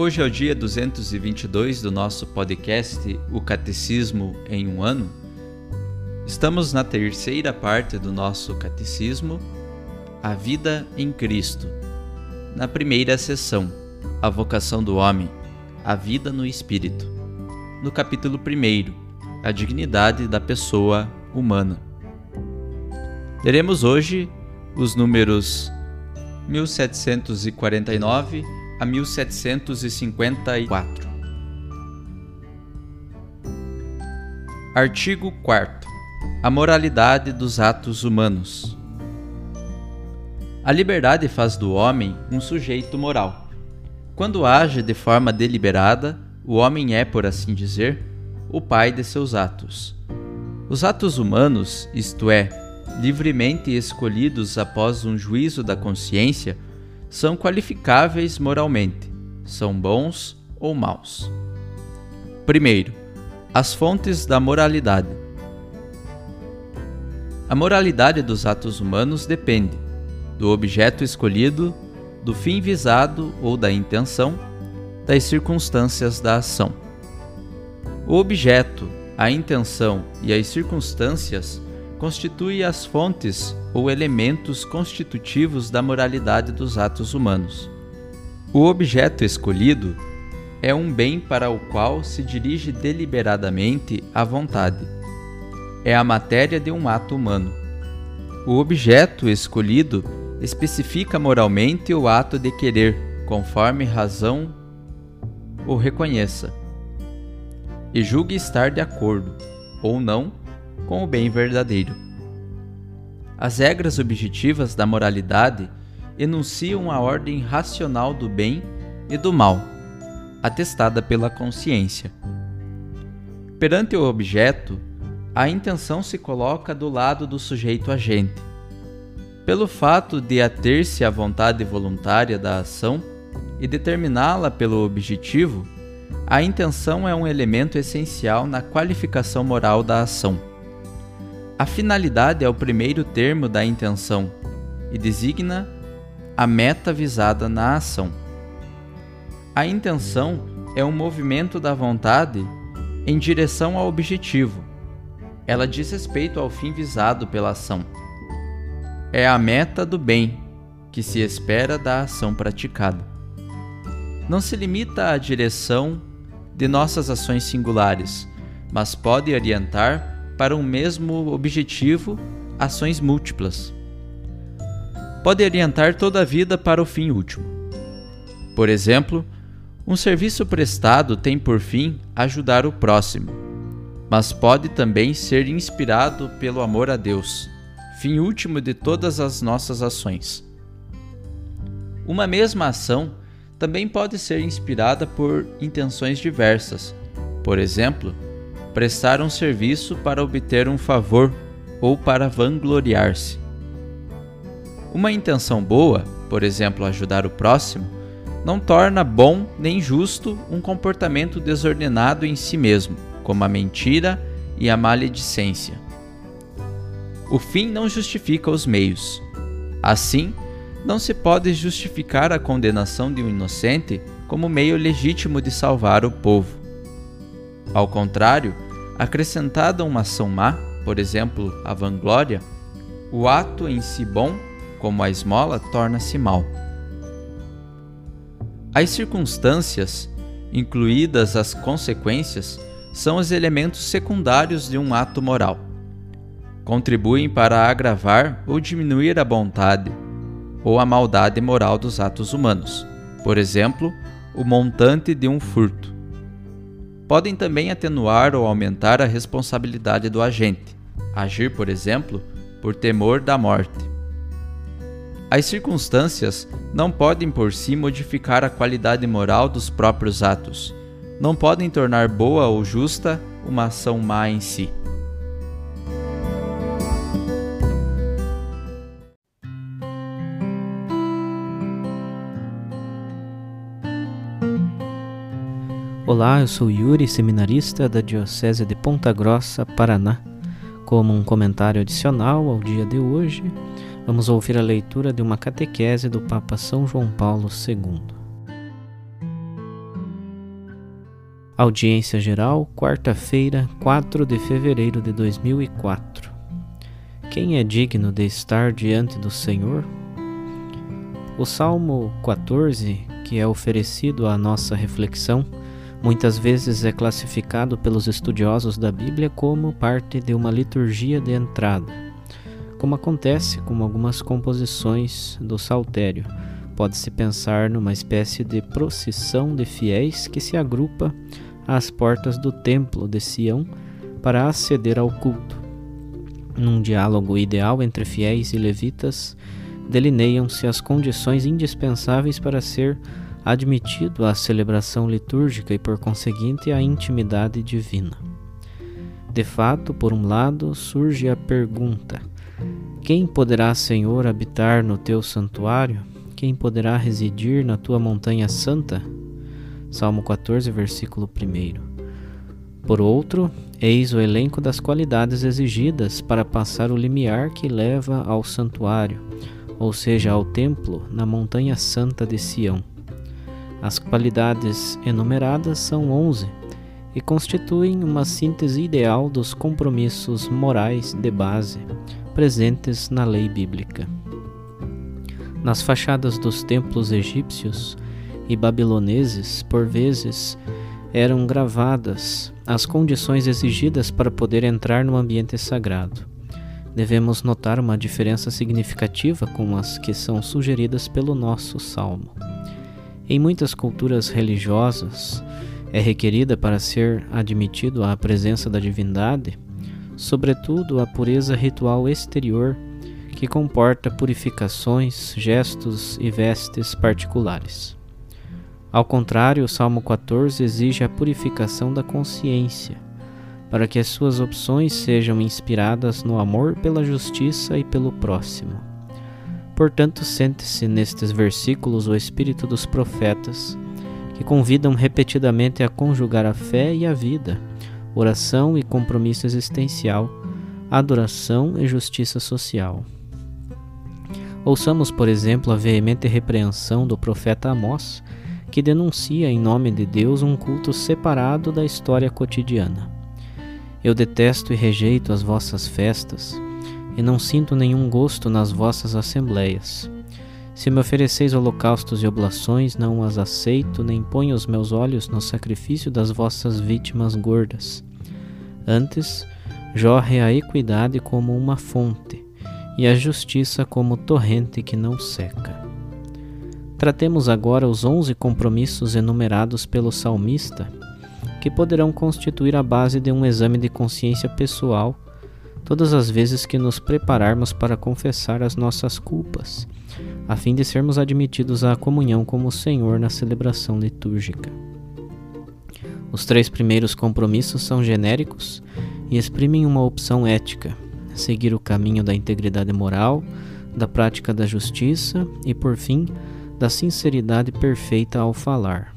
Hoje é o dia 222 do nosso podcast O Catecismo em um ano. Estamos na terceira parte do nosso catecismo a vida em Cristo. Na primeira sessão, A vocação do homem, a vida no espírito. No capítulo 1, a dignidade da pessoa humana. Leremos hoje os números 1749 a 1754. Artigo 4 A moralidade dos atos humanos. A liberdade faz do homem um sujeito moral. Quando age de forma deliberada, o homem é, por assim dizer, o pai de seus atos. Os atos humanos, isto é, livremente escolhidos após um juízo da consciência, são qualificáveis moralmente, são bons ou maus. Primeiro, as fontes da moralidade. A moralidade dos atos humanos depende, do objeto escolhido, do fim visado ou da intenção, das circunstâncias da ação. O objeto, a intenção e as circunstâncias constituem as fontes ou elementos constitutivos da moralidade dos atos humanos. O objeto escolhido é um bem para o qual se dirige deliberadamente a vontade. É a matéria de um ato humano. O objeto escolhido especifica moralmente o ato de querer, conforme razão o reconheça, e julgue estar de acordo, ou não, com o bem verdadeiro. As regras objetivas da moralidade enunciam a ordem racional do bem e do mal, atestada pela consciência. Perante o objeto, a intenção se coloca do lado do sujeito agente pelo fato de ater-se à vontade voluntária da ação e determiná-la pelo objetivo, a intenção é um elemento essencial na qualificação moral da ação. A finalidade é o primeiro termo da intenção e designa a meta visada na ação. A intenção é um movimento da vontade em direção ao objetivo. Ela diz respeito ao fim visado pela ação é a meta do bem que se espera da ação praticada. Não se limita à direção de nossas ações singulares, mas pode orientar para um mesmo objetivo ações múltiplas. Pode orientar toda a vida para o fim último. Por exemplo, um serviço prestado tem por fim ajudar o próximo, mas pode também ser inspirado pelo amor a Deus fim último de todas as nossas ações. Uma mesma ação também pode ser inspirada por intenções diversas. Por exemplo, prestar um serviço para obter um favor ou para vangloriar-se. Uma intenção boa, por exemplo, ajudar o próximo, não torna bom nem justo um comportamento desordenado em si mesmo, como a mentira e a maledicência. O fim não justifica os meios. Assim, não se pode justificar a condenação de um inocente como meio legítimo de salvar o povo. Ao contrário, acrescentada uma ação má, por exemplo, a vanglória, o ato em si bom como a esmola, torna-se mal. As circunstâncias, incluídas as consequências, são os elementos secundários de um ato moral. Contribuem para agravar ou diminuir a bondade ou a maldade moral dos atos humanos, por exemplo, o montante de um furto. Podem também atenuar ou aumentar a responsabilidade do agente, agir, por exemplo, por temor da morte. As circunstâncias não podem por si modificar a qualidade moral dos próprios atos, não podem tornar boa ou justa uma ação má em si. Olá, eu sou Yuri, seminarista da Diocese de Ponta Grossa, Paraná. Como um comentário adicional ao dia de hoje, vamos ouvir a leitura de uma catequese do Papa São João Paulo II. Audiência Geral, quarta-feira, 4 de fevereiro de 2004. Quem é digno de estar diante do Senhor? O Salmo 14, que é oferecido à nossa reflexão, muitas vezes é classificado pelos estudiosos da Bíblia como parte de uma liturgia de entrada, como acontece com algumas composições do Saltério. Pode-se pensar numa espécie de procissão de fiéis que se agrupa às portas do templo de Sião para aceder ao culto. Num diálogo ideal entre fiéis e levitas, delineiam-se as condições indispensáveis para ser admitido à celebração litúrgica e, por conseguinte, à intimidade divina. De fato, por um lado, surge a pergunta: Quem poderá, Senhor, habitar no teu santuário? Quem poderá residir na tua montanha santa? Salmo 14, versículo 1. Por outro, eis o elenco das qualidades exigidas para passar o limiar que leva ao santuário, ou seja, ao templo na montanha santa de Sião. As qualidades enumeradas são 11 e constituem uma síntese ideal dos compromissos morais de base presentes na lei bíblica. Nas fachadas dos templos egípcios e babiloneses, por vezes, eram gravadas as condições exigidas para poder entrar no ambiente sagrado. Devemos notar uma diferença significativa com as que são sugeridas pelo nosso salmo. Em muitas culturas religiosas, é requerida para ser admitido à presença da divindade, sobretudo a pureza ritual exterior, que comporta purificações, gestos e vestes particulares. Ao contrário, o Salmo 14 exige a purificação da consciência, para que as suas opções sejam inspiradas no amor pela justiça e pelo próximo. Portanto, sente-se nestes versículos o espírito dos profetas, que convidam repetidamente a conjugar a fé e a vida, oração e compromisso existencial, adoração e justiça social. Ouçamos, por exemplo, a veemente repreensão do profeta Amós, que denuncia em nome de Deus um culto separado da história cotidiana. Eu detesto e rejeito as vossas festas e não sinto nenhum gosto nas vossas assembleias. Se me ofereceis holocaustos e oblações, não as aceito, nem ponho os meus olhos no sacrifício das vossas vítimas gordas. Antes, jorre a equidade como uma fonte, e a justiça como torrente que não seca. Tratemos agora os onze compromissos enumerados pelo salmista, que poderão constituir a base de um exame de consciência pessoal todas as vezes que nos prepararmos para confessar as nossas culpas, a fim de sermos admitidos à comunhão como o Senhor na celebração litúrgica. Os três primeiros compromissos são genéricos e exprimem uma opção ética: seguir o caminho da integridade moral, da prática da justiça e, por fim, da sinceridade perfeita ao falar.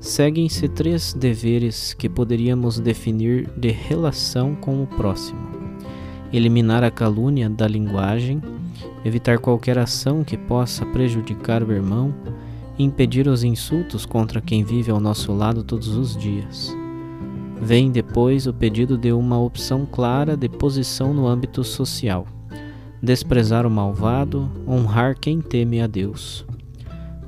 Seguem-se três deveres que poderíamos definir de relação com o próximo eliminar a calúnia da linguagem, evitar qualquer ação que possa prejudicar o irmão impedir os insultos contra quem vive ao nosso lado todos os dias. Vem depois o pedido de uma opção clara de posição no âmbito social, desprezar o malvado, honrar quem teme a Deus.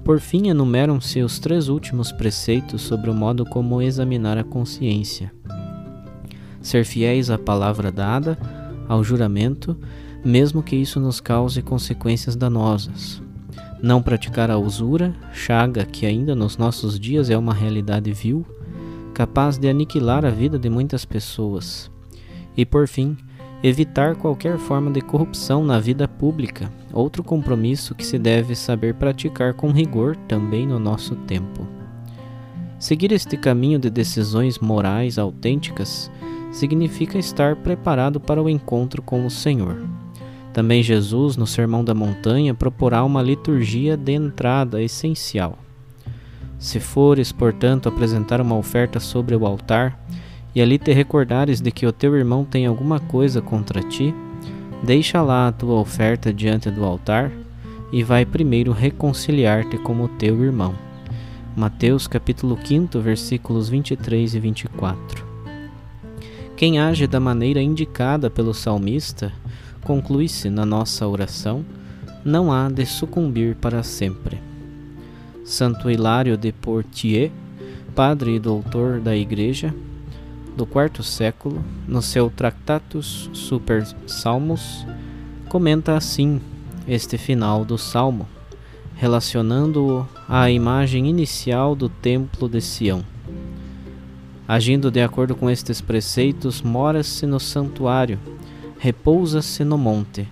Por fim, enumeram-se os três últimos preceitos sobre o modo como examinar a consciência. Ser fiéis à palavra dada, ao juramento, mesmo que isso nos cause consequências danosas. Não praticar a usura, chaga que ainda nos nossos dias é uma realidade vil, capaz de aniquilar a vida de muitas pessoas. E por fim, evitar qualquer forma de corrupção na vida pública, outro compromisso que se deve saber praticar com rigor também no nosso tempo. Seguir este caminho de decisões morais autênticas significa estar preparado para o encontro com o Senhor. Também Jesus, no Sermão da Montanha, proporá uma liturgia de entrada essencial. Se fores, portanto, apresentar uma oferta sobre o altar, e ali te recordares de que o teu irmão tem alguma coisa contra ti, deixa lá a tua oferta diante do altar e vai primeiro reconciliar-te com o teu irmão. Mateus capítulo 5, versículos 23 e 24. Quem age da maneira indicada pelo salmista, conclui-se na nossa oração, não há de sucumbir para sempre. Santo Hilário de Poitiers, padre e doutor da Igreja, do quarto século, no seu Tractatus Super Salmos, comenta assim este final do salmo, relacionando-o à imagem inicial do templo de Sião. Agindo de acordo com estes preceitos, mora-se no santuário, repousa-se no monte.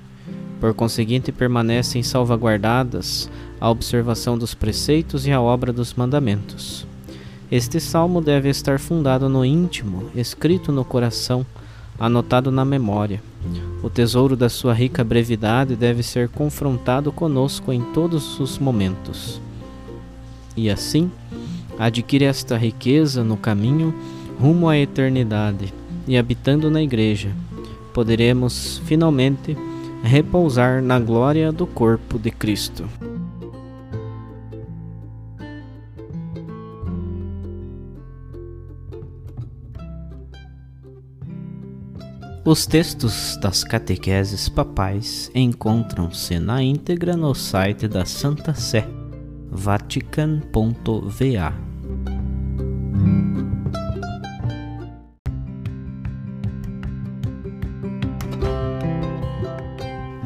Por conseguinte, permanecem salvaguardadas a observação dos preceitos e a obra dos mandamentos. Este salmo deve estar fundado no íntimo, escrito no coração, anotado na memória. O tesouro da sua rica brevidade deve ser confrontado conosco em todos os momentos. E assim, adquire esta riqueza no caminho rumo à eternidade e habitando na Igreja, poderemos finalmente repousar na glória do corpo de Cristo. Os textos das catequeses papais encontram-se na íntegra no site da Santa Sé, vatican.va.